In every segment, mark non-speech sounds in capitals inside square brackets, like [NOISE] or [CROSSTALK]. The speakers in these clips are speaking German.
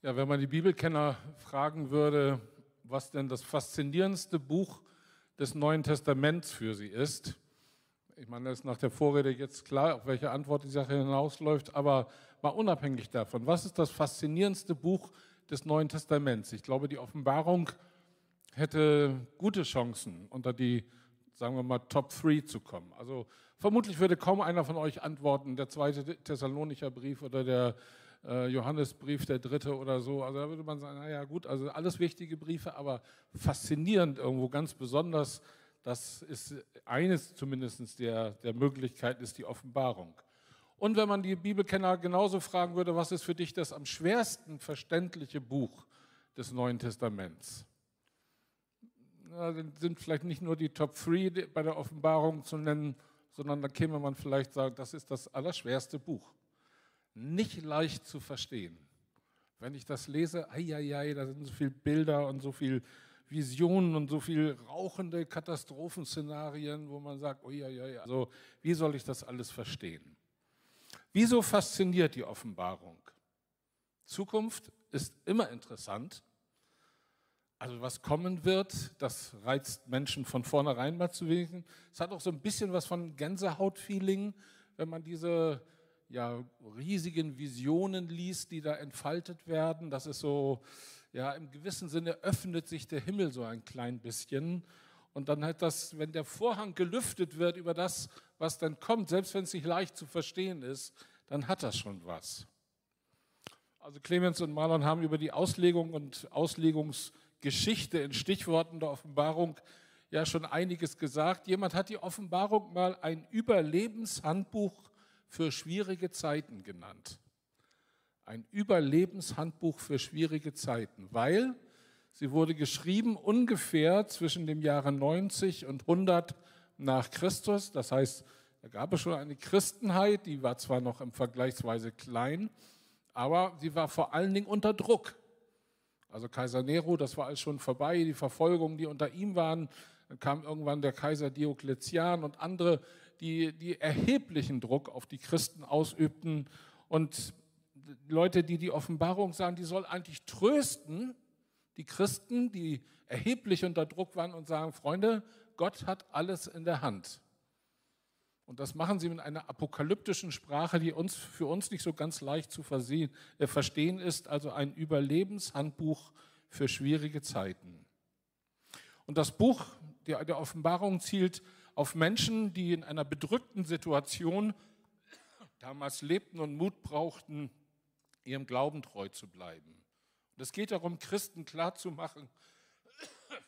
Ja, wenn man die Bibelkenner fragen würde, was denn das faszinierendste Buch des Neuen Testaments für sie ist, ich meine, das ist nach der Vorrede jetzt klar, auf welche Antwort die Sache hinausläuft, aber mal unabhängig davon, was ist das faszinierendste Buch des Neuen Testaments? Ich glaube, die Offenbarung hätte gute Chancen, unter die, sagen wir mal, Top 3 zu kommen. Also vermutlich würde kaum einer von euch antworten, der zweite Thessalonicher Brief oder der Johannesbrief, der dritte oder so. Also da würde man sagen, naja gut, also alles wichtige Briefe, aber faszinierend irgendwo ganz besonders, das ist eines zumindest der, der Möglichkeiten, ist die Offenbarung. Und wenn man die Bibelkenner genauso fragen würde, was ist für dich das am schwersten verständliche Buch des Neuen Testaments? Na, dann sind vielleicht nicht nur die Top 3 bei der Offenbarung zu nennen, sondern da käme man vielleicht sagen, das ist das allerschwerste Buch nicht leicht zu verstehen. Wenn ich das lese, ei, da sind so viele Bilder und so viele Visionen und so viele rauchende Katastrophenszenarien, wo man sagt, ui, also wie soll ich das alles verstehen? Wieso fasziniert die Offenbarung? Zukunft ist immer interessant. Also was kommen wird, das reizt Menschen von vornherein mal zu wissen. Es hat auch so ein bisschen was von Gänsehaut-Feeling, wenn man diese ja, riesigen Visionen liest, die da entfaltet werden. Das ist so, ja, im gewissen Sinne öffnet sich der Himmel so ein klein bisschen. Und dann hat das, wenn der Vorhang gelüftet wird über das, was dann kommt, selbst wenn es nicht leicht zu verstehen ist, dann hat das schon was. Also Clemens und Marlon haben über die Auslegung und Auslegungsgeschichte in Stichworten der Offenbarung ja schon einiges gesagt. Jemand hat die Offenbarung mal ein Überlebenshandbuch für schwierige Zeiten genannt. Ein Überlebenshandbuch für schwierige Zeiten, weil sie wurde geschrieben ungefähr zwischen dem Jahre 90 und 100 nach Christus. Das heißt, da gab es schon eine Christenheit, die war zwar noch im Vergleichsweise klein, aber sie war vor allen Dingen unter Druck. Also Kaiser Nero, das war alles schon vorbei, die Verfolgungen, die unter ihm waren. Dann kam irgendwann der Kaiser Diokletian und andere die, die erheblichen Druck auf die Christen ausübten. Und Leute, die die Offenbarung sahen, die soll eigentlich trösten, die Christen, die erheblich unter Druck waren und sagen, Freunde, Gott hat alles in der Hand. Und das machen sie mit einer apokalyptischen Sprache, die uns, für uns nicht so ganz leicht zu versehen, äh, verstehen ist, also ein Überlebenshandbuch für schwierige Zeiten. Und das Buch der, der Offenbarung zielt auf Menschen, die in einer bedrückten Situation damals lebten und Mut brauchten, ihrem Glauben treu zu bleiben. Und es geht darum, Christen klarzumachen,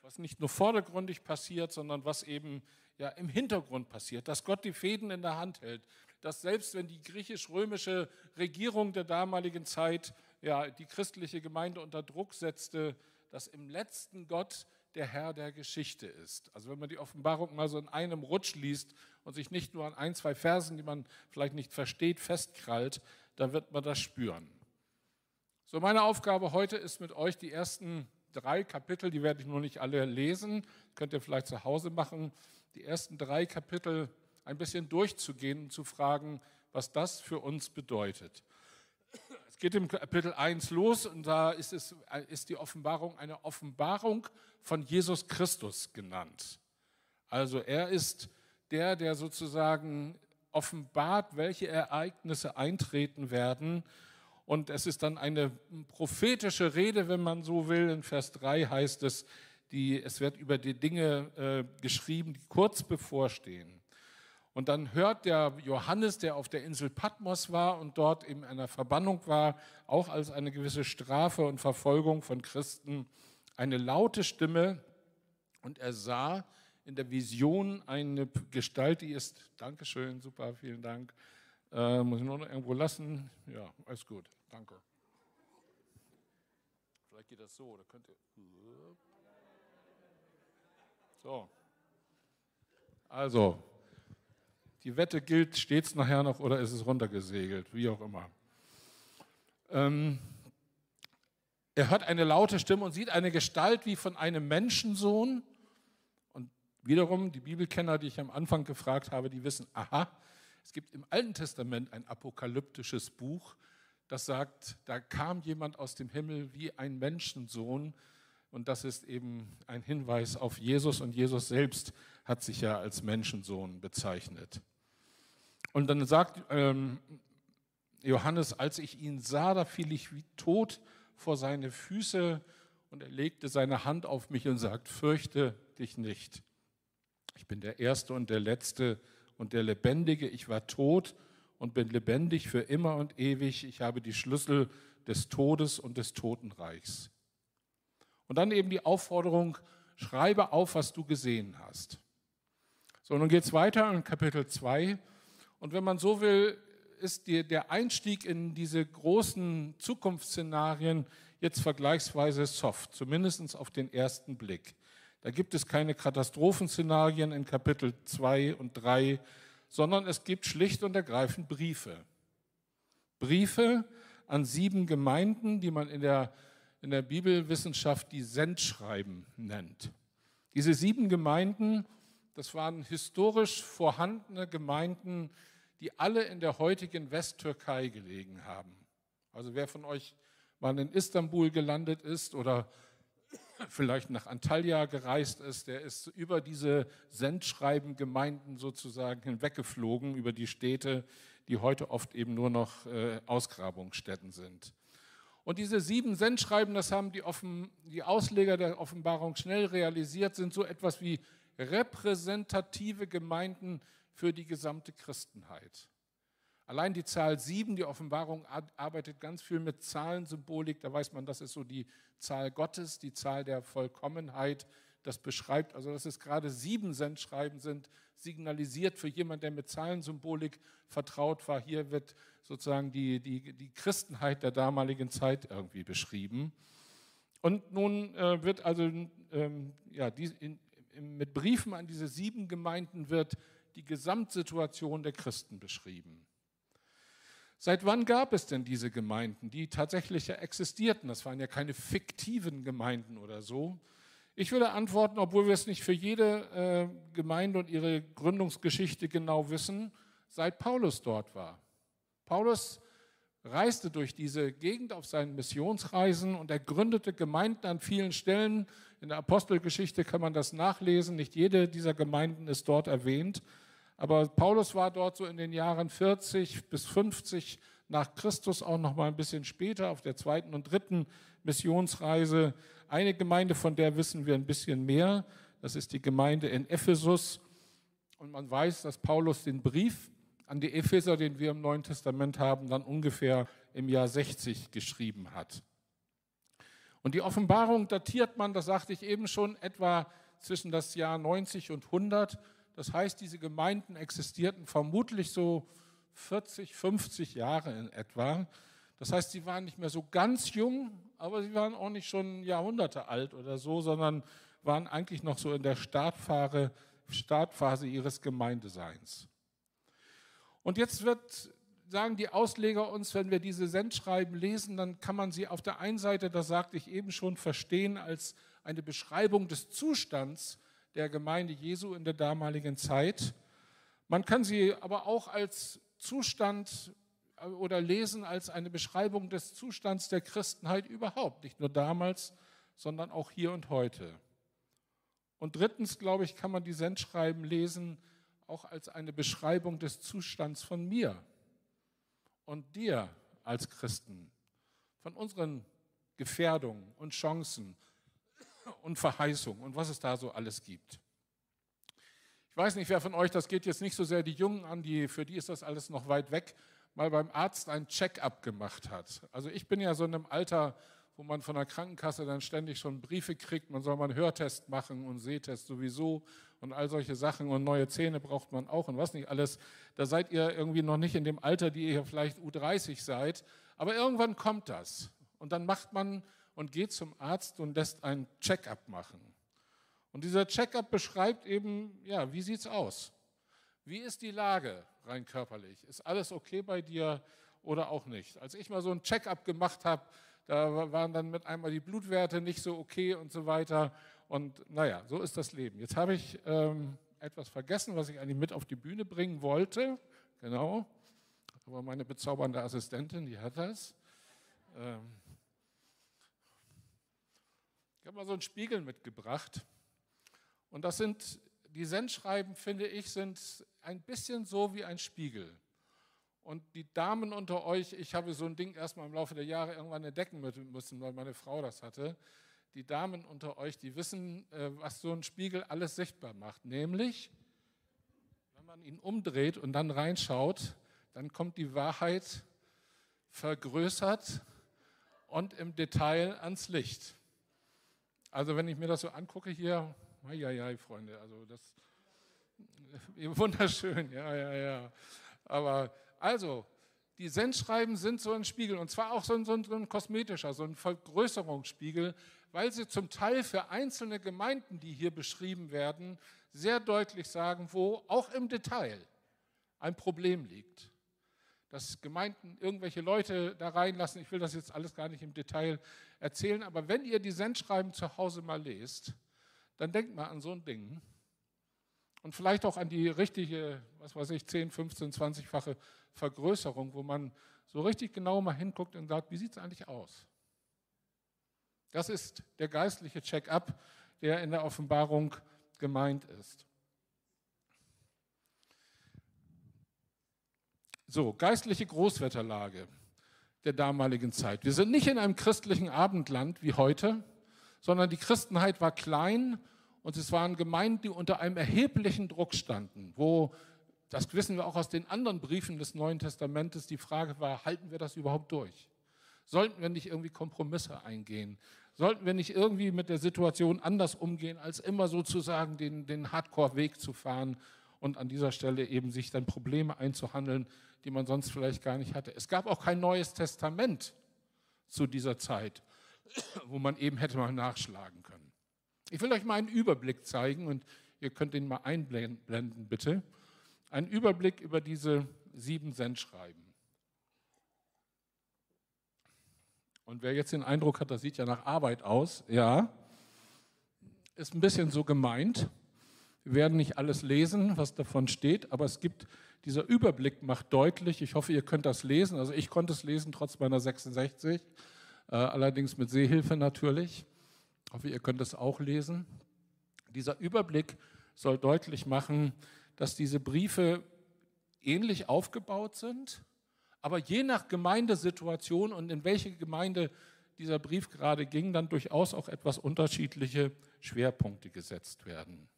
was nicht nur vordergründig passiert, sondern was eben ja im Hintergrund passiert, dass Gott die Fäden in der Hand hält, dass selbst wenn die griechisch-römische Regierung der damaligen Zeit ja die christliche Gemeinde unter Druck setzte, dass im letzten Gott der Herr der Geschichte ist. Also wenn man die Offenbarung mal so in einem Rutsch liest und sich nicht nur an ein, zwei Versen, die man vielleicht nicht versteht, festkrallt, dann wird man das spüren. So, meine Aufgabe heute ist mit euch die ersten drei Kapitel, die werde ich nur nicht alle lesen, könnt ihr vielleicht zu Hause machen, die ersten drei Kapitel ein bisschen durchzugehen und zu fragen, was das für uns bedeutet geht im Kapitel 1 los und da ist, es, ist die Offenbarung eine Offenbarung von Jesus Christus genannt. Also er ist der, der sozusagen offenbart, welche Ereignisse eintreten werden. Und es ist dann eine prophetische Rede, wenn man so will. In Vers 3 heißt es, die, es wird über die Dinge äh, geschrieben, die kurz bevorstehen. Und dann hört der Johannes, der auf der Insel Patmos war und dort in einer Verbannung war, auch als eine gewisse Strafe und Verfolgung von Christen, eine laute Stimme und er sah in der Vision eine Gestalt, die ist, Dankeschön, super, vielen Dank, äh, muss ich nur noch irgendwo lassen? Ja, alles gut, danke. Vielleicht geht das so, oder könnte. So. Also, die Wette gilt, steht es nachher noch oder ist es runtergesegelt, wie auch immer. Ähm, er hört eine laute Stimme und sieht eine Gestalt wie von einem Menschensohn. Und wiederum, die Bibelkenner, die ich am Anfang gefragt habe, die wissen, aha, es gibt im Alten Testament ein apokalyptisches Buch, das sagt, da kam jemand aus dem Himmel wie ein Menschensohn. Und das ist eben ein Hinweis auf Jesus. Und Jesus selbst hat sich ja als Menschensohn bezeichnet. Und dann sagt ähm, Johannes, als ich ihn sah, da fiel ich wie tot vor seine Füße und er legte seine Hand auf mich und sagt, fürchte dich nicht. Ich bin der Erste und der Letzte und der Lebendige. Ich war tot und bin lebendig für immer und ewig. Ich habe die Schlüssel des Todes und des Totenreichs. Und dann eben die Aufforderung, schreibe auf, was du gesehen hast. So, nun geht es weiter in Kapitel 2. Und wenn man so will, ist die, der Einstieg in diese großen Zukunftsszenarien jetzt vergleichsweise soft, zumindest auf den ersten Blick. Da gibt es keine Katastrophenszenarien in Kapitel 2 und 3, sondern es gibt schlicht und ergreifend Briefe. Briefe an sieben Gemeinden, die man in der, in der Bibelwissenschaft die Sendschreiben nennt. Diese sieben Gemeinden, das waren historisch vorhandene Gemeinden, die alle in der heutigen Westtürkei gelegen haben. Also wer von euch mal in Istanbul gelandet ist oder [COUGHS] vielleicht nach Antalya gereist ist, der ist über diese Sendschreibengemeinden sozusagen hinweggeflogen, über die Städte, die heute oft eben nur noch äh, Ausgrabungsstätten sind. Und diese sieben Sendschreiben, das haben die, Offen, die Ausleger der Offenbarung schnell realisiert, sind so etwas wie repräsentative Gemeinden für die gesamte Christenheit. Allein die Zahl sieben, die Offenbarung arbeitet ganz viel mit Zahlensymbolik. Da weiß man, das ist so die Zahl Gottes, die Zahl der Vollkommenheit. Das beschreibt, also dass es gerade sieben Sendschreiben sind, signalisiert für jemanden, der mit Zahlensymbolik vertraut war. Hier wird sozusagen die, die, die Christenheit der damaligen Zeit irgendwie beschrieben. Und nun äh, wird also ähm, ja, die, in, in, mit Briefen an diese sieben Gemeinden wird die Gesamtsituation der Christen beschrieben. Seit wann gab es denn diese Gemeinden, die tatsächlich ja existierten? Das waren ja keine fiktiven Gemeinden oder so. Ich würde antworten, obwohl wir es nicht für jede äh, Gemeinde und ihre Gründungsgeschichte genau wissen, seit Paulus dort war. Paulus reiste durch diese Gegend auf seinen Missionsreisen und er gründete Gemeinden an vielen Stellen. In der Apostelgeschichte kann man das nachlesen. Nicht jede dieser Gemeinden ist dort erwähnt. Aber Paulus war dort so in den Jahren 40 bis 50 nach Christus, auch noch mal ein bisschen später auf der zweiten und dritten Missionsreise. Eine Gemeinde, von der wissen wir ein bisschen mehr. Das ist die Gemeinde in Ephesus. Und man weiß, dass Paulus den Brief an die Epheser, den wir im Neuen Testament haben, dann ungefähr im Jahr 60 geschrieben hat. Und die Offenbarung datiert man, das sagte ich eben schon, etwa zwischen das Jahr 90 und 100. Das heißt, diese Gemeinden existierten vermutlich so 40, 50 Jahre in etwa. Das heißt, sie waren nicht mehr so ganz jung, aber sie waren auch nicht schon Jahrhunderte alt oder so, sondern waren eigentlich noch so in der Startphase, Startphase ihres Gemeindeseins. Und jetzt wird, sagen die Ausleger uns, wenn wir diese Sendschreiben lesen, dann kann man sie auf der einen Seite, das sagte ich eben schon, verstehen als eine Beschreibung des Zustands der Gemeinde Jesu in der damaligen Zeit. Man kann sie aber auch als Zustand äh, oder lesen als eine Beschreibung des Zustands der Christenheit überhaupt, nicht nur damals, sondern auch hier und heute. Und drittens, glaube ich, kann man die Sendschreiben lesen auch als eine Beschreibung des Zustands von mir und dir als Christen, von unseren Gefährdungen und Chancen und Verheißung und was es da so alles gibt. Ich weiß nicht, wer von euch, das geht jetzt nicht so sehr die Jungen an, die, für die ist das alles noch weit weg, mal beim Arzt ein Check-up gemacht hat. Also ich bin ja so in einem Alter, wo man von der Krankenkasse dann ständig schon Briefe kriegt, man soll mal einen Hörtest machen und Sehtest sowieso und all solche Sachen und neue Zähne braucht man auch und was nicht alles. Da seid ihr irgendwie noch nicht in dem Alter, die ihr vielleicht U30 seid, aber irgendwann kommt das und dann macht man und geht zum Arzt und lässt einen Check-up machen. Und dieser Check-up beschreibt eben, ja, wie sieht es aus? Wie ist die Lage rein körperlich? Ist alles okay bei dir oder auch nicht? Als ich mal so einen Check-up gemacht habe, da waren dann mit einmal die Blutwerte nicht so okay und so weiter. Und naja, so ist das Leben. Jetzt habe ich ähm, etwas vergessen, was ich eigentlich mit auf die Bühne bringen wollte. Genau. Aber meine bezaubernde Assistentin, die hat das. Ähm, ich habe mal so einen Spiegel mitgebracht. Und das sind, die Sendschreiben, finde ich, sind ein bisschen so wie ein Spiegel. Und die Damen unter euch, ich habe so ein Ding erstmal im Laufe der Jahre irgendwann entdecken müssen, weil meine Frau das hatte. Die Damen unter euch, die wissen, äh, was so ein Spiegel alles sichtbar macht. Nämlich, wenn man ihn umdreht und dann reinschaut, dann kommt die Wahrheit vergrößert und im Detail ans Licht. Also wenn ich mir das so angucke hier, ja, ja, Freunde, also das [LAUGHS] wunderschön, ja, ja, ja. Aber also, die Sendschreiben sind so ein Spiegel und zwar auch so ein, so ein kosmetischer, so ein Vergrößerungsspiegel, weil sie zum Teil für einzelne Gemeinden, die hier beschrieben werden, sehr deutlich sagen, wo auch im Detail ein Problem liegt dass Gemeinden irgendwelche Leute da reinlassen. Ich will das jetzt alles gar nicht im Detail erzählen, aber wenn ihr die Sendschreiben zu Hause mal lest, dann denkt mal an so ein Ding und vielleicht auch an die richtige, was weiß ich, 10, 15, 20-fache Vergrößerung, wo man so richtig genau mal hinguckt und sagt, wie sieht es eigentlich aus? Das ist der geistliche Check-up, der in der Offenbarung gemeint ist. So, geistliche Großwetterlage der damaligen Zeit. Wir sind nicht in einem christlichen Abendland wie heute, sondern die Christenheit war klein und es waren Gemeinden, die unter einem erheblichen Druck standen, wo, das wissen wir auch aus den anderen Briefen des Neuen Testamentes, die Frage war, halten wir das überhaupt durch? Sollten wir nicht irgendwie Kompromisse eingehen? Sollten wir nicht irgendwie mit der Situation anders umgehen, als immer sozusagen den, den Hardcore-Weg zu fahren und an dieser Stelle eben sich dann Probleme einzuhandeln, die man sonst vielleicht gar nicht hatte. Es gab auch kein neues Testament zu dieser Zeit, wo man eben hätte mal nachschlagen können. Ich will euch mal einen Überblick zeigen und ihr könnt den mal einblenden, bitte. Ein Überblick über diese sieben Sendschreiben. Und wer jetzt den Eindruck hat, das sieht ja nach Arbeit aus, ja, ist ein bisschen so gemeint. Wir werden nicht alles lesen, was davon steht, aber es gibt dieser Überblick macht deutlich, ich hoffe, ihr könnt das lesen, also ich konnte es lesen trotz meiner 66, äh, allerdings mit Sehhilfe natürlich. Ich hoffe, ihr könnt es auch lesen. Dieser Überblick soll deutlich machen, dass diese Briefe ähnlich aufgebaut sind, aber je nach Gemeindesituation und in welche Gemeinde dieser Brief gerade ging, dann durchaus auch etwas unterschiedliche Schwerpunkte gesetzt werden.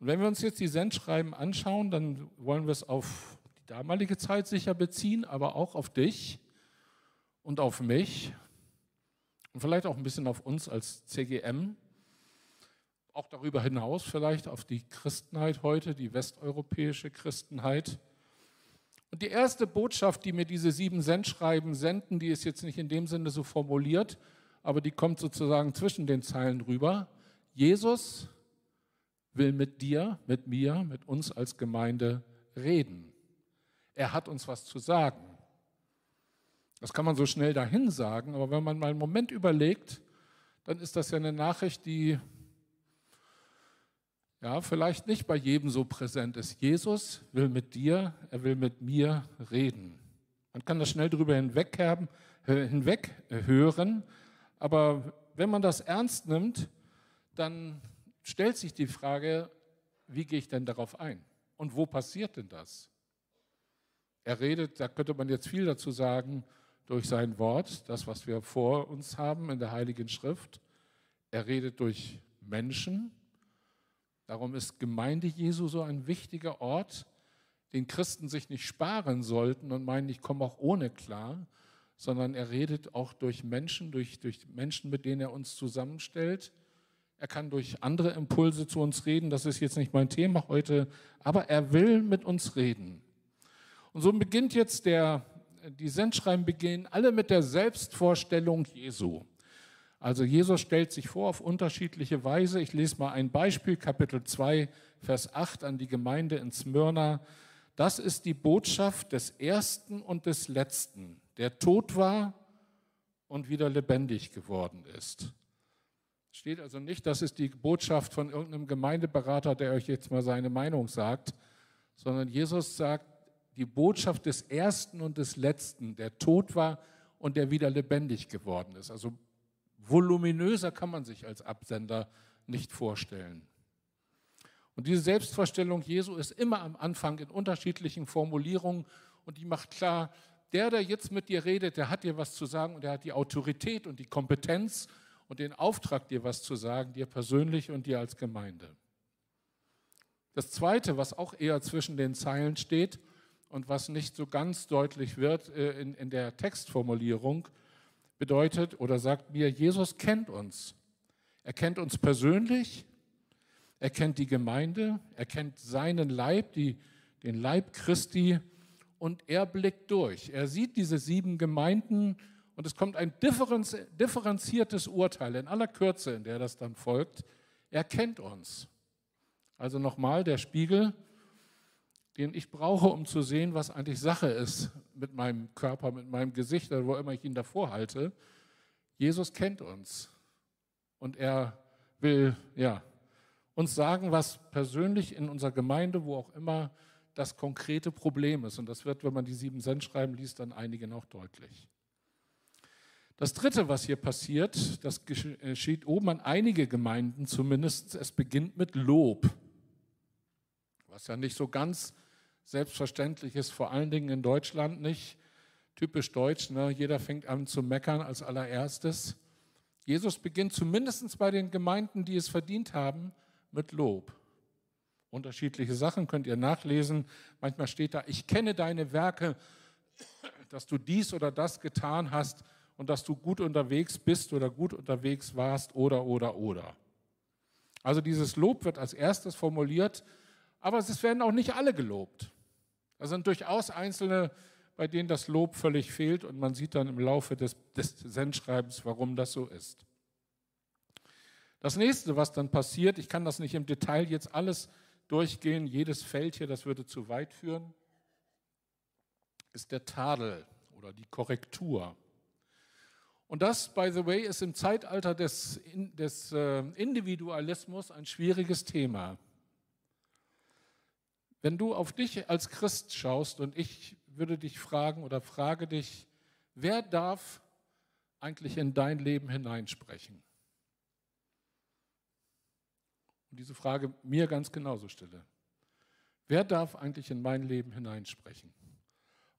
Und wenn wir uns jetzt die Sendschreiben anschauen, dann wollen wir es auf die damalige Zeit sicher beziehen, aber auch auf dich und auf mich und vielleicht auch ein bisschen auf uns als CGM. Auch darüber hinaus vielleicht auf die Christenheit heute, die westeuropäische Christenheit. Und die erste Botschaft, die mir diese sieben Sendschreiben senden, die ist jetzt nicht in dem Sinne so formuliert, aber die kommt sozusagen zwischen den Zeilen rüber. Jesus will mit dir, mit mir, mit uns als Gemeinde reden. Er hat uns was zu sagen. Das kann man so schnell dahin sagen, aber wenn man mal einen Moment überlegt, dann ist das ja eine Nachricht, die ja vielleicht nicht bei jedem so präsent ist. Jesus will mit dir, er will mit mir reden. Man kann das schnell darüber hinweg, haben, hinweg hören, aber wenn man das ernst nimmt, dann stellt sich die Frage, wie gehe ich denn darauf ein? Und wo passiert denn das? Er redet, da könnte man jetzt viel dazu sagen, durch sein Wort, das, was wir vor uns haben in der Heiligen Schrift. Er redet durch Menschen. Darum ist Gemeinde Jesu so ein wichtiger Ort, den Christen sich nicht sparen sollten und meinen, ich komme auch ohne klar, sondern er redet auch durch Menschen, durch, durch Menschen, mit denen er uns zusammenstellt er kann durch andere Impulse zu uns reden. Das ist jetzt nicht mein Thema heute, aber er will mit uns reden. Und so beginnt jetzt der, die Sendschreiben beginnen alle mit der Selbstvorstellung Jesu. Also Jesus stellt sich vor auf unterschiedliche Weise. Ich lese mal ein Beispiel, Kapitel 2, Vers 8 an die Gemeinde in Smyrna. Das ist die Botschaft des Ersten und des Letzten, der tot war und wieder lebendig geworden ist. Steht also nicht, das ist die Botschaft von irgendeinem Gemeindeberater, der euch jetzt mal seine Meinung sagt, sondern Jesus sagt, die Botschaft des Ersten und des Letzten, der tot war und der wieder lebendig geworden ist. Also voluminöser kann man sich als Absender nicht vorstellen. Und diese Selbstvorstellung Jesu ist immer am Anfang in unterschiedlichen Formulierungen und die macht klar, der, der jetzt mit dir redet, der hat dir was zu sagen und der hat die Autorität und die Kompetenz und den Auftrag, dir was zu sagen, dir persönlich und dir als Gemeinde. Das Zweite, was auch eher zwischen den Zeilen steht und was nicht so ganz deutlich wird äh, in, in der Textformulierung, bedeutet oder sagt mir, Jesus kennt uns. Er kennt uns persönlich, er kennt die Gemeinde, er kennt seinen Leib, die, den Leib Christi und er blickt durch. Er sieht diese sieben Gemeinden und es kommt ein differenziertes Urteil in aller Kürze, in der das dann folgt. Er kennt uns. Also nochmal der Spiegel, den ich brauche, um zu sehen, was eigentlich Sache ist mit meinem Körper, mit meinem Gesicht, wo immer ich ihn davor halte. Jesus kennt uns und er will ja, uns sagen, was persönlich in unserer Gemeinde, wo auch immer, das konkrete Problem ist. Und das wird, wenn man die sieben Sendschreiben liest, dann einigen auch deutlich. Das Dritte, was hier passiert, das geschieht oben an einige Gemeinden zumindest, es beginnt mit Lob. Was ja nicht so ganz selbstverständlich ist, vor allen Dingen in Deutschland nicht. Typisch deutsch, ne? jeder fängt an zu meckern als allererstes. Jesus beginnt zumindest bei den Gemeinden, die es verdient haben, mit Lob. Unterschiedliche Sachen könnt ihr nachlesen. Manchmal steht da, ich kenne deine Werke, dass du dies oder das getan hast und dass du gut unterwegs bist oder gut unterwegs warst oder oder oder. Also dieses Lob wird als erstes formuliert, aber es werden auch nicht alle gelobt. Da sind durchaus Einzelne, bei denen das Lob völlig fehlt und man sieht dann im Laufe des, des Sendschreibens, warum das so ist. Das nächste, was dann passiert, ich kann das nicht im Detail jetzt alles durchgehen, jedes Feld hier, das würde zu weit führen, ist der Tadel oder die Korrektur. Und das, by the way, ist im Zeitalter des, des äh, Individualismus ein schwieriges Thema. Wenn du auf dich als Christ schaust und ich würde dich fragen oder frage dich, wer darf eigentlich in dein Leben hineinsprechen? und diese Frage mir ganz genauso stelle. Wer darf eigentlich in mein Leben hineinsprechen?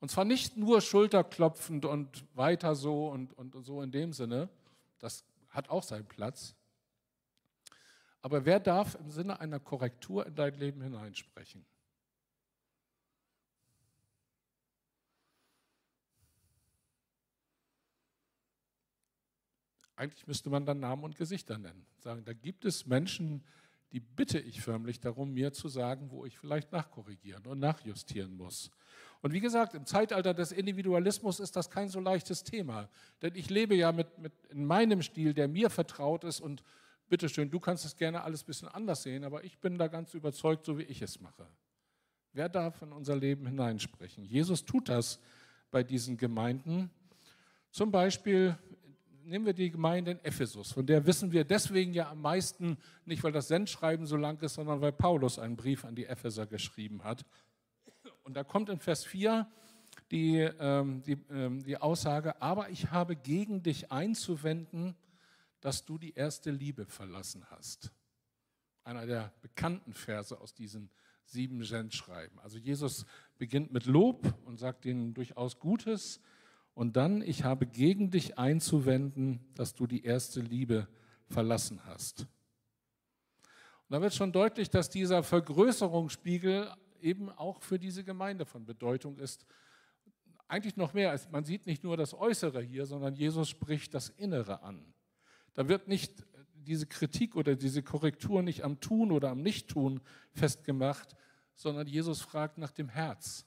Und zwar nicht nur schulterklopfend und weiter so und, und so in dem Sinne, das hat auch seinen Platz. Aber wer darf im Sinne einer Korrektur in dein Leben hineinsprechen? Eigentlich müsste man dann Namen und Gesichter nennen. Sagen, da gibt es Menschen, die bitte ich förmlich darum, mir zu sagen, wo ich vielleicht nachkorrigieren und nachjustieren muss. Und wie gesagt, im Zeitalter des Individualismus ist das kein so leichtes Thema. Denn ich lebe ja mit, mit in meinem Stil, der mir vertraut ist und bitteschön, du kannst es gerne alles ein bisschen anders sehen, aber ich bin da ganz überzeugt, so wie ich es mache. Wer darf in unser Leben hineinsprechen? Jesus tut das bei diesen Gemeinden. Zum Beispiel nehmen wir die Gemeinde in Ephesus, von der wissen wir deswegen ja am meisten, nicht weil das Sendschreiben so lang ist, sondern weil Paulus einen Brief an die Epheser geschrieben hat. Und da kommt in Vers 4 die, ähm, die, ähm, die Aussage, aber ich habe gegen dich einzuwenden, dass du die erste Liebe verlassen hast. Einer der bekannten Verse aus diesen sieben Sendschreiben. Also Jesus beginnt mit Lob und sagt ihnen durchaus Gutes und dann, ich habe gegen dich einzuwenden, dass du die erste Liebe verlassen hast. Und da wird schon deutlich, dass dieser Vergrößerungsspiegel eben auch für diese Gemeinde von Bedeutung ist. Eigentlich noch mehr, als man sieht nicht nur das Äußere hier, sondern Jesus spricht das Innere an. Da wird nicht diese Kritik oder diese Korrektur nicht am Tun oder am Nichttun festgemacht, sondern Jesus fragt nach dem Herz,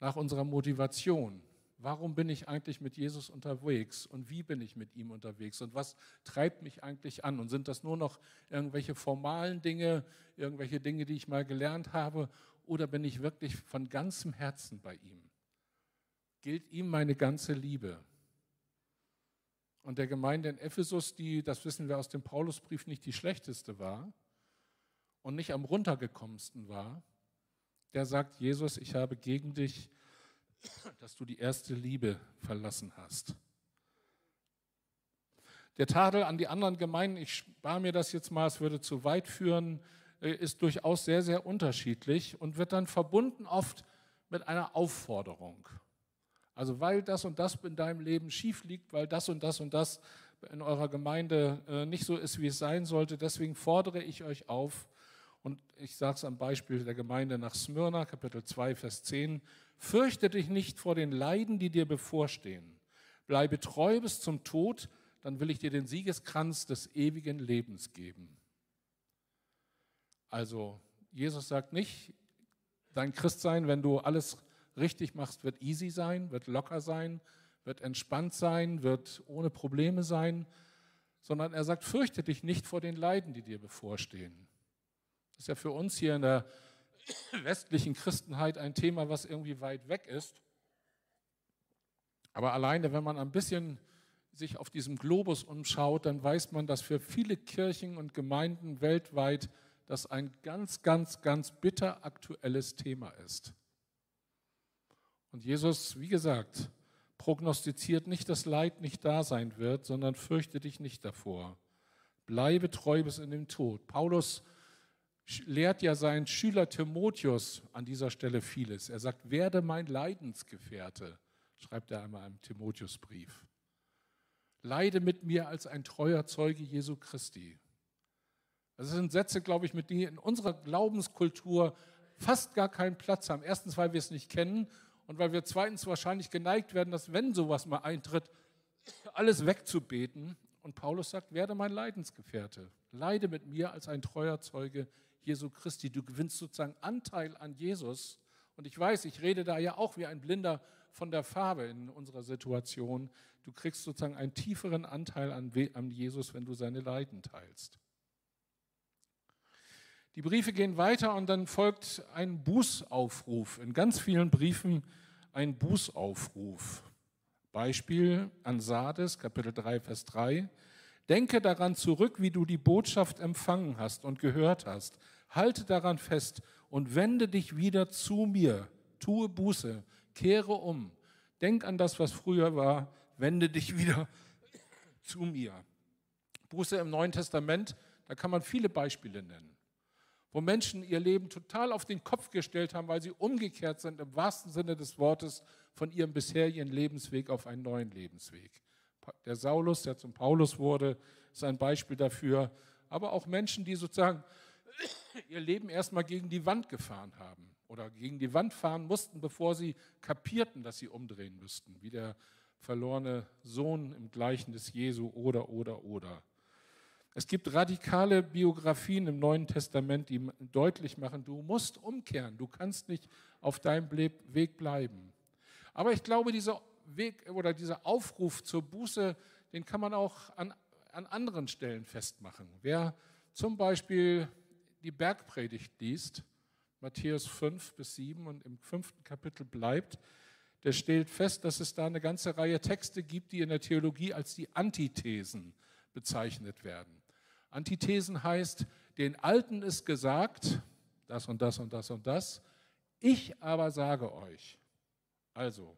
nach unserer Motivation, Warum bin ich eigentlich mit Jesus unterwegs und wie bin ich mit ihm unterwegs und was treibt mich eigentlich an? Und sind das nur noch irgendwelche formalen Dinge, irgendwelche Dinge, die ich mal gelernt habe oder bin ich wirklich von ganzem Herzen bei ihm? Gilt ihm meine ganze Liebe? Und der Gemeinde in Ephesus, die, das wissen wir aus dem Paulusbrief, nicht die schlechteste war und nicht am runtergekommensten war, der sagt Jesus, ich habe gegen dich dass du die erste Liebe verlassen hast. Der Tadel an die anderen Gemeinden, ich spare mir das jetzt mal, es würde zu weit führen, äh, ist durchaus sehr, sehr unterschiedlich und wird dann verbunden oft mit einer Aufforderung. Also weil das und das in deinem Leben schief liegt, weil das und das und das in eurer Gemeinde äh, nicht so ist, wie es sein sollte, deswegen fordere ich euch auf, und ich sage es am Beispiel der Gemeinde nach Smyrna, Kapitel 2, Vers 10, fürchte dich nicht vor den Leiden, die dir bevorstehen. Bleibe treu bis zum Tod, dann will ich dir den Siegeskranz des ewigen Lebens geben. Also Jesus sagt nicht, dein Christsein, wenn du alles richtig machst, wird easy sein, wird locker sein, wird entspannt sein, wird ohne Probleme sein, sondern er sagt, fürchte dich nicht vor den Leiden, die dir bevorstehen. Das ist ja für uns hier in der [COUGHS] westlichen Christenheit ein Thema, was irgendwie weit weg ist. Aber alleine, wenn man ein bisschen sich auf diesem Globus umschaut, dann weiß man, dass für viele Kirchen und Gemeinden weltweit das ein ganz, ganz, ganz bitter aktuelles Thema ist. Und Jesus, wie gesagt, prognostiziert nicht, dass Leid nicht da sein wird, sondern fürchte dich nicht davor. Bleibe treu bis in den Tod. Paulus lehrt ja seinen Schüler Timotheus an dieser Stelle vieles. Er sagt, werde mein Leidensgefährte, schreibt er einmal im Timotheusbrief. Leide mit mir als ein treuer Zeuge Jesu Christi. Das sind Sätze, glaube ich, mit denen in unserer Glaubenskultur fast gar keinen Platz haben. Erstens, weil wir es nicht kennen und weil wir zweitens wahrscheinlich geneigt werden, dass wenn sowas mal eintritt, alles wegzubeten. Und Paulus sagt, werde mein Leidensgefährte. Leide mit mir als ein treuer Zeuge Jesu Christi. Du gewinnst sozusagen Anteil an Jesus. Und ich weiß, ich rede da ja auch wie ein Blinder von der Farbe in unserer Situation. Du kriegst sozusagen einen tieferen Anteil an, an Jesus, wenn du seine Leiden teilst. Die Briefe gehen weiter und dann folgt ein Bußaufruf. In ganz vielen Briefen ein Bußaufruf. Beispiel an Sardes, Kapitel 3, Vers 3. Denke daran zurück, wie du die Botschaft empfangen hast und gehört hast. Halte daran fest und wende dich wieder zu mir. Tue Buße, kehre um. Denk an das, was früher war. Wende dich [LAUGHS] wieder zu mir. Buße im Neuen Testament, da kann man viele Beispiele nennen wo Menschen ihr Leben total auf den Kopf gestellt haben, weil sie umgekehrt sind im wahrsten Sinne des Wortes von ihrem bisherigen Lebensweg auf einen neuen Lebensweg. Der Saulus, der zum Paulus wurde, ist ein Beispiel dafür. Aber auch Menschen, die sozusagen [COUGHS] ihr Leben erstmal gegen die Wand gefahren haben oder gegen die Wand fahren mussten, bevor sie kapierten, dass sie umdrehen müssten, wie der verlorene Sohn im Gleichnis Jesu oder, oder, oder. Es gibt radikale Biografien im Neuen Testament, die deutlich machen, du musst umkehren, du kannst nicht auf deinem Weg bleiben. Aber ich glaube, dieser Weg oder dieser Aufruf zur Buße, den kann man auch an, an anderen Stellen festmachen. Wer zum Beispiel die Bergpredigt liest, Matthäus 5 bis 7 und im fünften Kapitel bleibt, der stellt fest, dass es da eine ganze Reihe Texte gibt, die in der Theologie als die Antithesen bezeichnet werden. Antithesen heißt, den Alten ist gesagt, das und das und das und das, ich aber sage euch. Also,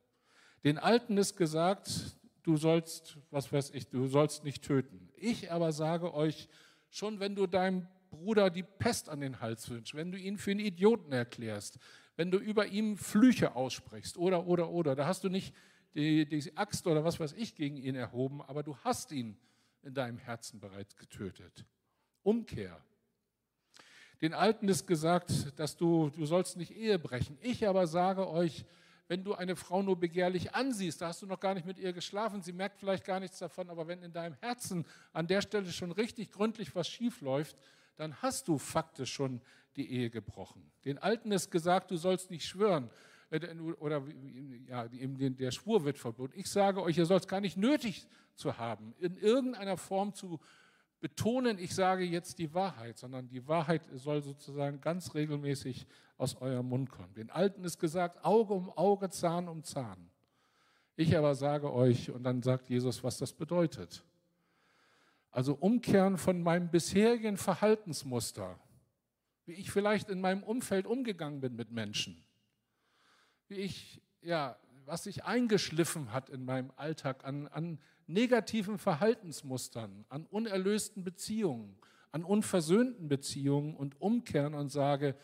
den Alten ist gesagt, du sollst, was weiß ich, du sollst nicht töten. Ich aber sage euch, schon wenn du deinem Bruder die Pest an den Hals wünschst, wenn du ihn für einen Idioten erklärst, wenn du über ihm Flüche aussprichst oder, oder, oder, da hast du nicht die, die Axt oder was weiß ich gegen ihn erhoben, aber du hast ihn in deinem Herzen bereits getötet. Umkehr. Den Alten ist gesagt, dass du, du sollst nicht Ehe brechen. Ich aber sage euch, wenn du eine Frau nur begehrlich ansiehst, da hast du noch gar nicht mit ihr geschlafen, sie merkt vielleicht gar nichts davon, aber wenn in deinem Herzen an der Stelle schon richtig gründlich was schief läuft, dann hast du faktisch schon die Ehe gebrochen. Den Alten ist gesagt, du sollst nicht schwören äh, oder ja, der Schwur wird verboten. Ich sage euch, ihr sollt es gar nicht nötig zu haben, in irgendeiner Form zu betonen, ich sage jetzt die Wahrheit, sondern die Wahrheit soll sozusagen ganz regelmäßig aus eurem Mund kommen. Den Alten ist gesagt, Auge um Auge, Zahn um Zahn. Ich aber sage euch, und dann sagt Jesus, was das bedeutet. Also umkehren von meinem bisherigen Verhaltensmuster, wie ich vielleicht in meinem Umfeld umgegangen bin mit Menschen, wie ich ja, was sich eingeschliffen hat in meinem Alltag an, an negativen Verhaltensmustern, an unerlösten Beziehungen, an unversöhnten Beziehungen und umkehren und sage,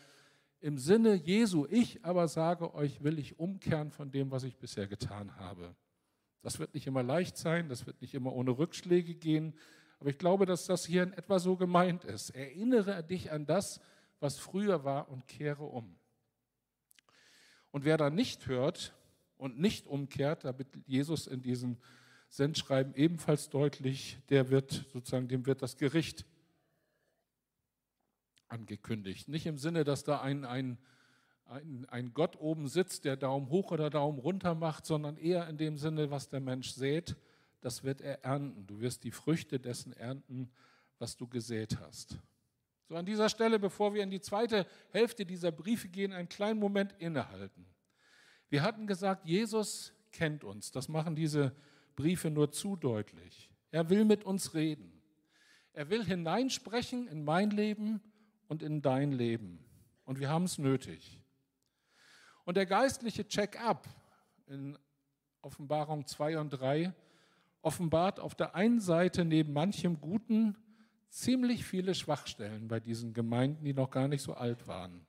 im Sinne Jesu, ich aber sage euch, will ich umkehren von dem, was ich bisher getan habe. Das wird nicht immer leicht sein, das wird nicht immer ohne Rückschläge gehen, aber ich glaube, dass das hier in etwa so gemeint ist. Erinnere dich an das, was früher war und kehre um. Und wer da nicht hört und nicht umkehrt, da wird Jesus in diesem Sendschreiben ebenfalls deutlich, der wird sozusagen, dem wird das Gericht angekündigt. Nicht im Sinne, dass da ein, ein, ein, ein Gott oben sitzt, der Daumen hoch oder Daumen runter macht, sondern eher in dem Sinne, was der Mensch sät, das wird er ernten. Du wirst die Früchte dessen ernten, was du gesät hast. So an dieser Stelle, bevor wir in die zweite Hälfte dieser Briefe gehen, einen kleinen Moment innehalten. Wir hatten gesagt, Jesus kennt uns. Das machen diese Briefe nur zu deutlich. Er will mit uns reden. Er will hineinsprechen in mein Leben und in dein Leben. Und wir haben es nötig. Und der geistliche Check-up in Offenbarung 2 und 3 offenbart auf der einen Seite neben manchem Guten ziemlich viele Schwachstellen bei diesen Gemeinden, die noch gar nicht so alt waren.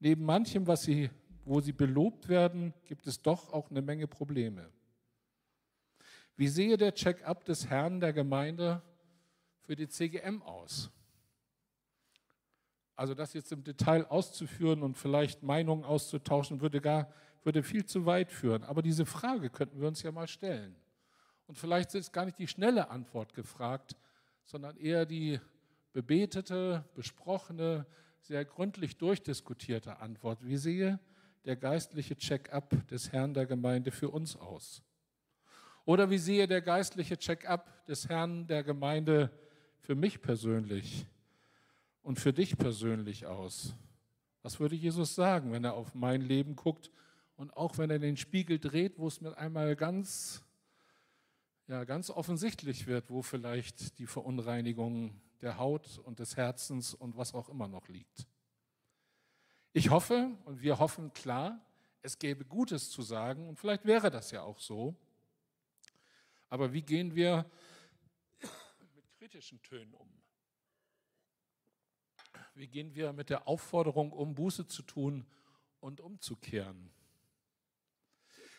Neben manchem, was sie, wo sie belobt werden, gibt es doch auch eine Menge Probleme. Wie sehe der Check-up des Herrn der Gemeinde für die CGM aus? Also das jetzt im Detail auszuführen und vielleicht Meinungen auszutauschen, würde, gar, würde viel zu weit führen. Aber diese Frage könnten wir uns ja mal stellen. Und vielleicht ist gar nicht die schnelle Antwort gefragt, sondern eher die bebetete, besprochene, sehr gründlich durchdiskutierte Antwort. Wie sehe der geistliche Check-up des Herrn der Gemeinde für uns aus? Oder wie sehe der geistliche Check-up des Herrn der Gemeinde für mich persönlich und für dich persönlich aus? Was würde Jesus sagen, wenn er auf mein Leben guckt und auch wenn er den Spiegel dreht, wo es mir einmal ganz, ja, ganz offensichtlich wird, wo vielleicht die Verunreinigung der Haut und des Herzens und was auch immer noch liegt? Ich hoffe und wir hoffen klar, es gäbe Gutes zu sagen und vielleicht wäre das ja auch so. Aber wie gehen wir mit kritischen Tönen um? Wie gehen wir mit der Aufforderung um, Buße zu tun und umzukehren?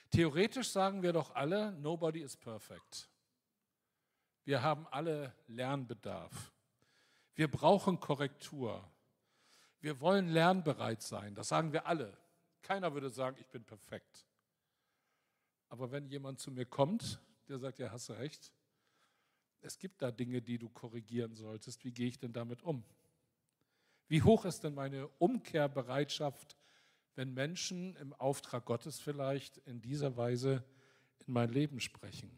Theoretisch sagen wir doch alle, nobody is perfect. Wir haben alle Lernbedarf. Wir brauchen Korrektur. Wir wollen lernbereit sein. Das sagen wir alle. Keiner würde sagen, ich bin perfekt. Aber wenn jemand zu mir kommt, der sagt, ja, hast recht, es gibt da Dinge, die du korrigieren solltest. Wie gehe ich denn damit um? Wie hoch ist denn meine Umkehrbereitschaft, wenn Menschen im Auftrag Gottes vielleicht in dieser Weise in mein Leben sprechen?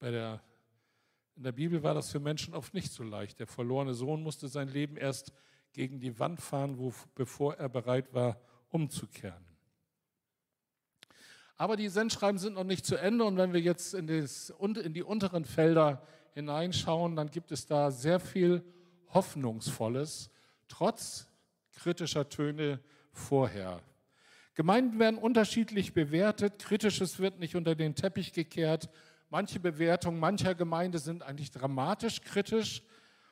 Der, in der Bibel war das für Menschen oft nicht so leicht. Der verlorene Sohn musste sein Leben erst gegen die Wand fahren, wo, bevor er bereit war, umzukehren. Aber die Sendschreiben sind noch nicht zu Ende und wenn wir jetzt in, das, in die unteren Felder hineinschauen, dann gibt es da sehr viel Hoffnungsvolles, trotz kritischer Töne vorher. Gemeinden werden unterschiedlich bewertet, kritisches wird nicht unter den Teppich gekehrt. Manche Bewertungen mancher Gemeinde sind eigentlich dramatisch kritisch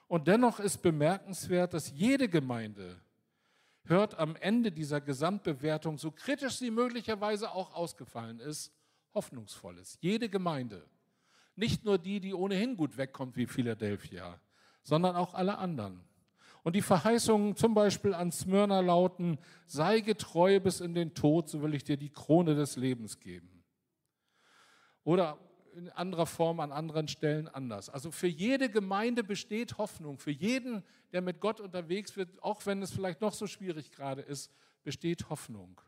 und dennoch ist bemerkenswert, dass jede Gemeinde hört am Ende dieser Gesamtbewertung, so kritisch sie möglicherweise auch ausgefallen ist, hoffnungsvolles. Jede Gemeinde. Nicht nur die, die ohnehin gut wegkommt wie Philadelphia, sondern auch alle anderen. Und die Verheißungen zum Beispiel an Smyrna lauten, sei getreu bis in den Tod, so will ich dir die Krone des Lebens geben. Oder in anderer Form an anderen Stellen anders. Also für jede Gemeinde besteht Hoffnung. Für jeden, der mit Gott unterwegs wird, auch wenn es vielleicht noch so schwierig gerade ist, besteht Hoffnung.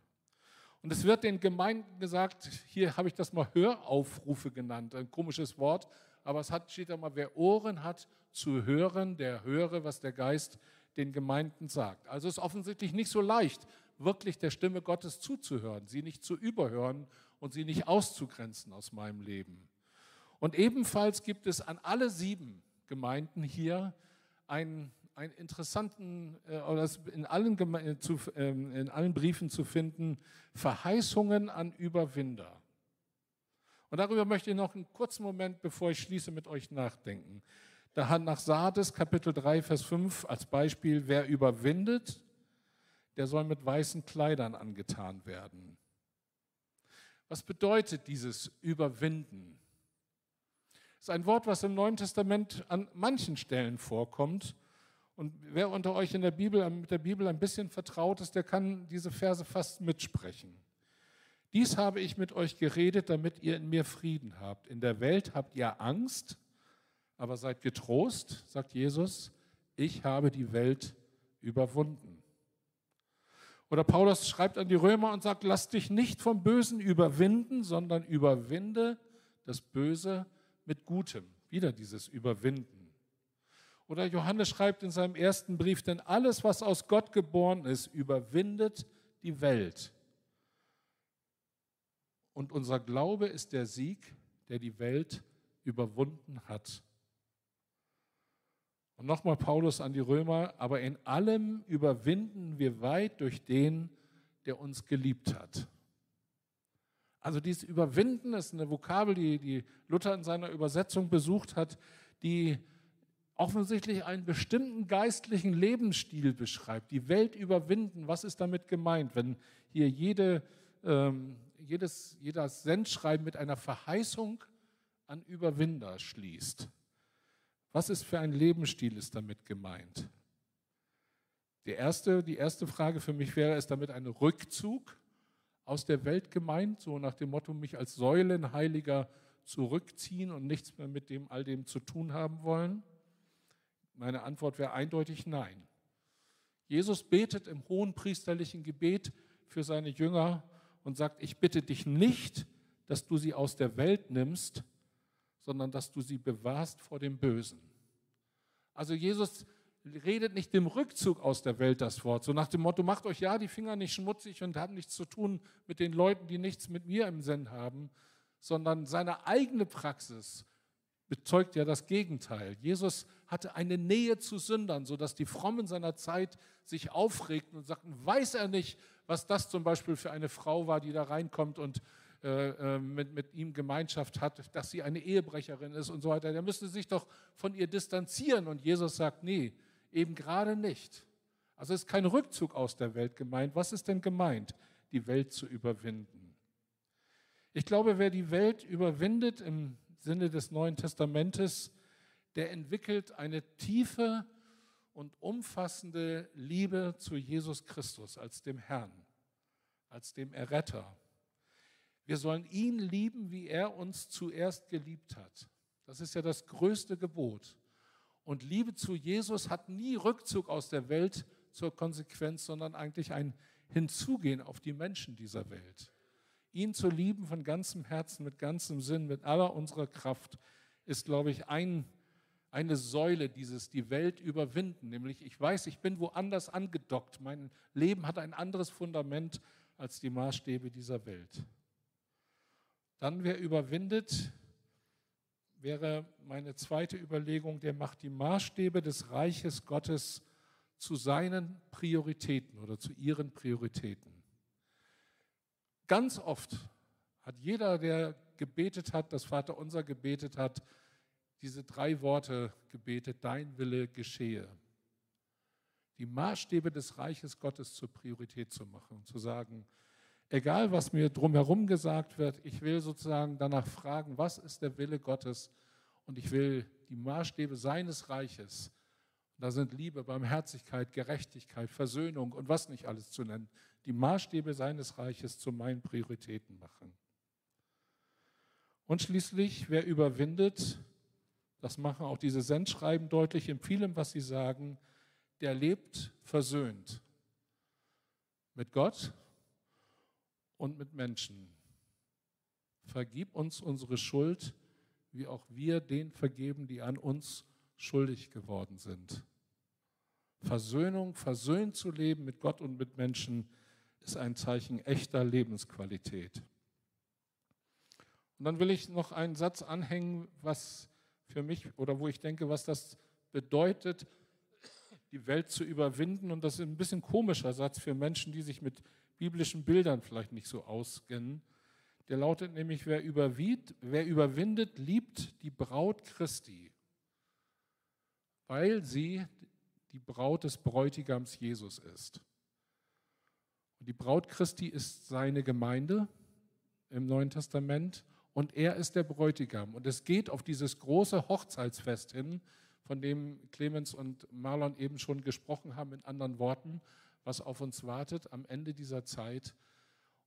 Und es wird den Gemeinden gesagt, hier habe ich das mal Höraufrufe genannt, ein komisches Wort, aber es hat, steht da mal, wer Ohren hat zu hören, der höre, was der Geist den Gemeinden sagt. Also es ist offensichtlich nicht so leicht, wirklich der Stimme Gottes zuzuhören, sie nicht zu überhören und sie nicht auszugrenzen aus meinem Leben. Und ebenfalls gibt es an alle sieben Gemeinden hier ein, einen interessanten, äh, oder in allen, äh, zu, ähm, in allen Briefen zu finden, Verheißungen an Überwinder. Und darüber möchte ich noch einen kurzen Moment, bevor ich schließe, mit euch nachdenken. Da hat nach Sardes Kapitel 3, Vers 5 als Beispiel, wer überwindet, der soll mit weißen Kleidern angetan werden. Was bedeutet dieses Überwinden? Ist ein Wort, was im Neuen Testament an manchen Stellen vorkommt. Und wer unter euch in der Bibel, mit der Bibel ein bisschen vertraut ist, der kann diese Verse fast mitsprechen. Dies habe ich mit euch geredet, damit ihr in mir Frieden habt. In der Welt habt ihr Angst, aber seid getrost, sagt Jesus, ich habe die Welt überwunden. Oder Paulus schreibt an die Römer und sagt, lass dich nicht vom Bösen überwinden, sondern überwinde das Böse mit Gutem. Wieder dieses Überwinden. Oder Johannes schreibt in seinem ersten Brief, denn alles, was aus Gott geboren ist, überwindet die Welt. Und unser Glaube ist der Sieg, der die Welt überwunden hat. Und nochmal Paulus an die Römer, aber in allem überwinden wir weit durch den, der uns geliebt hat. Also dieses Überwinden ist eine Vokabel, die, die Luther in seiner Übersetzung besucht hat, die offensichtlich einen bestimmten geistlichen Lebensstil beschreibt. Die Welt überwinden, was ist damit gemeint, wenn hier jede, ähm, jedes, jeder Sendschreiben mit einer Verheißung an Überwinder schließt? Was ist für ein Lebensstil ist damit gemeint? Die erste, die erste Frage für mich wäre, ist damit ein Rückzug aus der Welt gemeint, so nach dem Motto, mich als Säulenheiliger zurückziehen und nichts mehr mit dem all dem zu tun haben wollen? Meine Antwort wäre eindeutig nein. Jesus betet im hohen priesterlichen Gebet für seine Jünger und sagt, ich bitte dich nicht, dass du sie aus der Welt nimmst, sondern dass du sie bewahrst vor dem Bösen. Also Jesus redet nicht dem Rückzug aus der Welt das Wort, so nach dem Motto, macht euch ja die Finger nicht schmutzig und habt nichts zu tun mit den Leuten, die nichts mit mir im Sinn haben, sondern seine eigene Praxis bezeugt ja das Gegenteil. Jesus hatte eine Nähe zu Sündern, sodass die Frommen seiner Zeit sich aufregten und sagten, weiß er nicht, was das zum Beispiel für eine Frau war, die da reinkommt und äh, äh, mit, mit ihm Gemeinschaft hat, dass sie eine Ehebrecherin ist und so weiter. Der müsste sich doch von ihr distanzieren. Und Jesus sagt, nee, eben gerade nicht. Also ist kein Rückzug aus der Welt gemeint. Was ist denn gemeint, die Welt zu überwinden? Ich glaube, wer die Welt überwindet im Sinne des Neuen Testamentes, der entwickelt eine tiefe und umfassende Liebe zu Jesus Christus als dem Herrn, als dem Erretter, wir sollen ihn lieben, wie er uns zuerst geliebt hat. Das ist ja das größte Gebot. Und Liebe zu Jesus hat nie Rückzug aus der Welt zur Konsequenz, sondern eigentlich ein Hinzugehen auf die Menschen dieser Welt. Ihn zu lieben von ganzem Herzen, mit ganzem Sinn, mit aller unserer Kraft, ist, glaube ich, ein, eine Säule dieses die Welt überwinden. Nämlich, ich weiß, ich bin woanders angedockt. Mein Leben hat ein anderes Fundament als die Maßstäbe dieser Welt. Dann, wer überwindet, wäre meine zweite Überlegung, der macht die Maßstäbe des Reiches Gottes zu seinen Prioritäten oder zu ihren Prioritäten. Ganz oft hat jeder, der gebetet hat, das Vaterunser gebetet hat, diese drei Worte gebetet, dein Wille geschehe. Die Maßstäbe des Reiches Gottes zur Priorität zu machen und zu sagen, egal was mir drumherum gesagt wird, ich will sozusagen danach fragen, was ist der Wille Gottes und ich will die Maßstäbe seines Reiches, da sind Liebe, Barmherzigkeit, Gerechtigkeit, Versöhnung und was nicht alles zu nennen, die Maßstäbe seines Reiches zu meinen Prioritäten machen. Und schließlich, wer überwindet, das machen auch diese Sendschreiben deutlich in vielem, was sie sagen, der lebt versöhnt mit Gott und mit Menschen. Vergib uns unsere Schuld, wie auch wir den vergeben, die an uns schuldig geworden sind. Versöhnung, versöhnt zu leben mit Gott und mit Menschen, ist ein Zeichen echter Lebensqualität. Und dann will ich noch einen Satz anhängen, was für mich oder wo ich denke, was das bedeutet, die Welt zu überwinden. Und das ist ein bisschen komischer Satz für Menschen, die sich mit biblischen Bildern vielleicht nicht so auskennen. Der lautet nämlich, wer, wer überwindet, liebt die Braut Christi, weil sie die Braut des Bräutigams Jesus ist. Und die Braut Christi ist seine Gemeinde im Neuen Testament und er ist der Bräutigam. Und es geht auf dieses große Hochzeitsfest hin, von dem Clemens und Marlon eben schon gesprochen haben, in anderen Worten, was auf uns wartet am Ende dieser Zeit.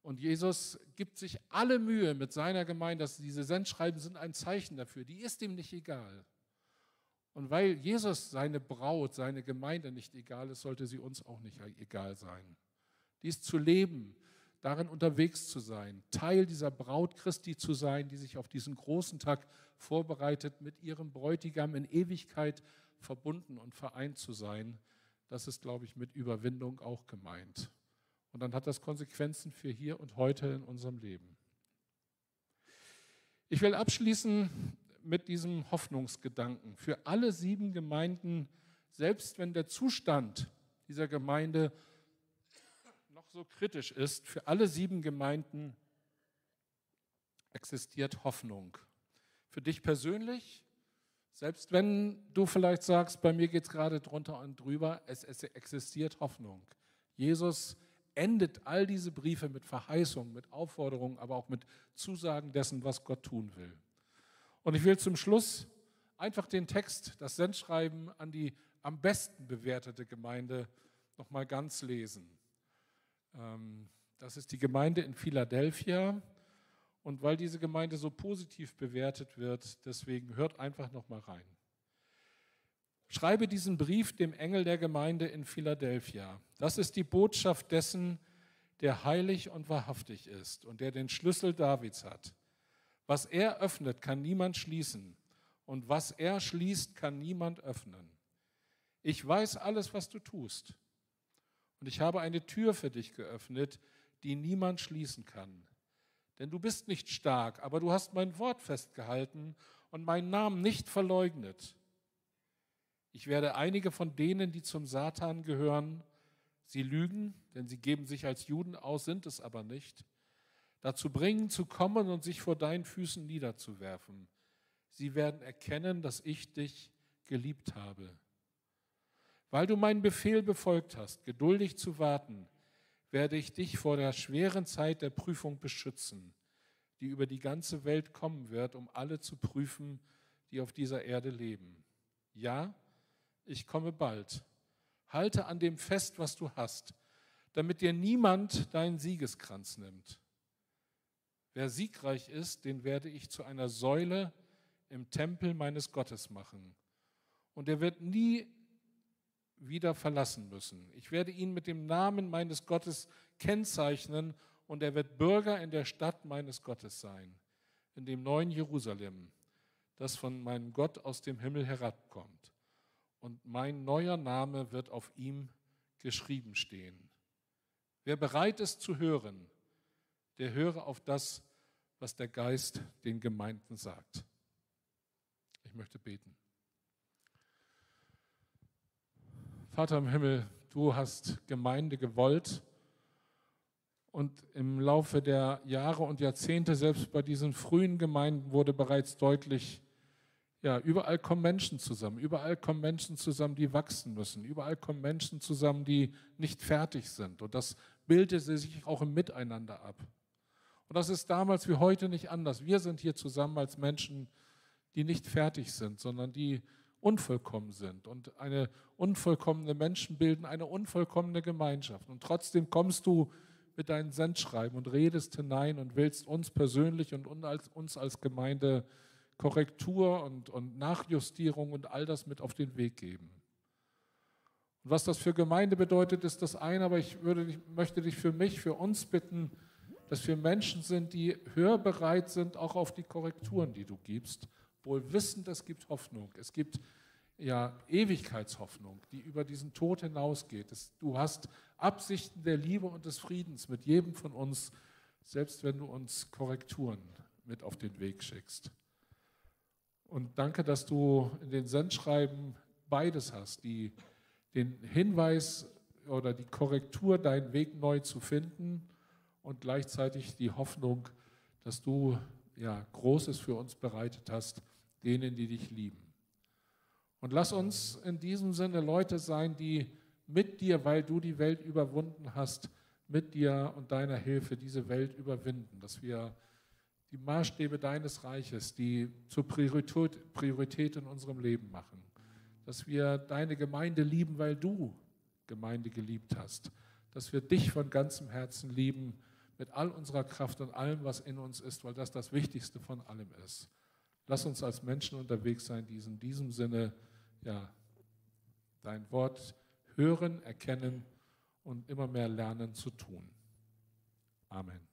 Und Jesus gibt sich alle Mühe mit seiner Gemeinde, dass diese Sendschreiben sind ein Zeichen dafür. Die ist ihm nicht egal. Und weil Jesus seine Braut, seine Gemeinde nicht egal ist, sollte sie uns auch nicht egal sein. Dies zu leben, darin unterwegs zu sein, Teil dieser Braut Christi zu sein, die sich auf diesen großen Tag vorbereitet, mit ihrem Bräutigam in Ewigkeit verbunden und vereint zu sein, das ist, glaube ich, mit Überwindung auch gemeint. Und dann hat das Konsequenzen für hier und heute in unserem Leben. Ich will abschließen mit diesem Hoffnungsgedanken. Für alle sieben Gemeinden, selbst wenn der Zustand dieser Gemeinde so kritisch ist, für alle sieben Gemeinden existiert Hoffnung. Für dich persönlich, selbst wenn du vielleicht sagst, bei mir geht es gerade drunter und drüber, es, es existiert Hoffnung. Jesus endet all diese Briefe mit Verheißungen, mit Aufforderungen, aber auch mit Zusagen dessen, was Gott tun will. Und ich will zum Schluss einfach den Text, das Sendschreiben an die am besten bewertete Gemeinde nochmal ganz lesen. Ähm, das ist die Gemeinde in Philadelphia. Und weil diese Gemeinde so positiv bewertet wird, deswegen hört einfach noch mal rein. Schreibe diesen Brief dem Engel der Gemeinde in Philadelphia. Das ist die Botschaft dessen, der heilig und wahrhaftig ist und der den Schlüssel Davids hat. Was er öffnet, kann niemand schließen. Und was er schließt, kann niemand öffnen. Ich weiß alles, was du tust. Und ich habe eine Tür für dich geöffnet, die niemand schließen kann. Denn du bist nicht stark, aber du hast mein Wort festgehalten und meinen Namen nicht verleugnet. Ich werde einige von denen, die zum Satan gehören, sie lügen, denn sie geben sich als Juden aus, sind es aber nicht, dazu bringen, zu kommen und sich vor deinen Füßen niederzuwerfen. Sie werden erkennen, dass ich dich geliebt habe. Weil du meinen Befehl befolgt hast, geduldig zu warten, werde ich dich vor der schweren Zeit der Prüfung beschützen, die über die ganze Welt kommen wird, um alle zu prüfen, die auf dieser Erde leben. Ja, ich komme bald. Halte an dem fest, was du hast, damit dir niemand deinen Siegeskranz nimmt. Wer siegreich ist, den werde ich zu einer Säule im Tempel meines Gottes machen. Und er wird nie wieder verlassen müssen. Ich werde ihn mit dem Namen meines Gottes kennzeichnen und er wird Bürger in der Stadt meines Gottes sein, in dem neuen Jerusalem, das von meinem Gott aus dem Himmel herabkommt. Und mein neuer Name wird auf ihm geschrieben stehen. Wer bereit ist zu hören, der höre auf das, was der Geist den Gemeinden sagt. Ich möchte beten. Vater im Himmel, du hast Gemeinde gewollt und im Laufe der Jahre und Jahrzehnte, selbst bei diesen frühen Gemeinden, wurde bereits deutlich, ja, überall kommen Menschen zusammen, überall kommen Menschen zusammen, die wachsen müssen, überall kommen Menschen zusammen, die nicht fertig sind. Und das bildete sich auch im Miteinander ab. Und das ist damals wie heute nicht anders. Wir sind hier zusammen als Menschen, die nicht fertig sind, sondern die unvollkommen sind und eine unvollkommene Menschen bilden eine unvollkommene Gemeinschaft. Und trotzdem kommst du mit deinen Sendschreiben und redest hinein und willst uns persönlich und uns als Gemeinde Korrektur und, und Nachjustierung und all das mit auf den Weg geben. Und was das für Gemeinde bedeutet, ist das eine, aber ich würde, möchte dich für mich, für uns bitten, dass wir Menschen sind, die hörbereit sind, auch auf die Korrekturen, die du gibst wohl wissend, es gibt Hoffnung. Es gibt ja Ewigkeitshoffnung, die über diesen Tod hinausgeht. du hast Absichten der Liebe und des Friedens mit jedem von uns, selbst wenn du uns Korrekturen mit auf den Weg schickst. Und danke, dass du in den Sendschreiben beides hast, die, den Hinweis oder die Korrektur, deinen Weg neu zu finden und gleichzeitig die Hoffnung, dass du ja, Großes für uns bereitet hast, denen, die dich lieben. Und lass uns in diesem Sinne Leute sein, die mit dir, weil du die Welt überwunden hast, mit dir und deiner Hilfe diese Welt überwinden, dass wir die Maßstäbe deines Reiches, die zur Priorität, Priorität in unserem Leben machen, dass wir deine Gemeinde lieben, weil du Gemeinde geliebt hast, dass wir dich von ganzem Herzen lieben, mit all unserer Kraft und allem, was in uns ist, weil das das Wichtigste von allem ist. Lass uns als Menschen unterwegs sein, die in diesem Sinne ja, dein Wort hören, erkennen und immer mehr lernen zu tun. Amen.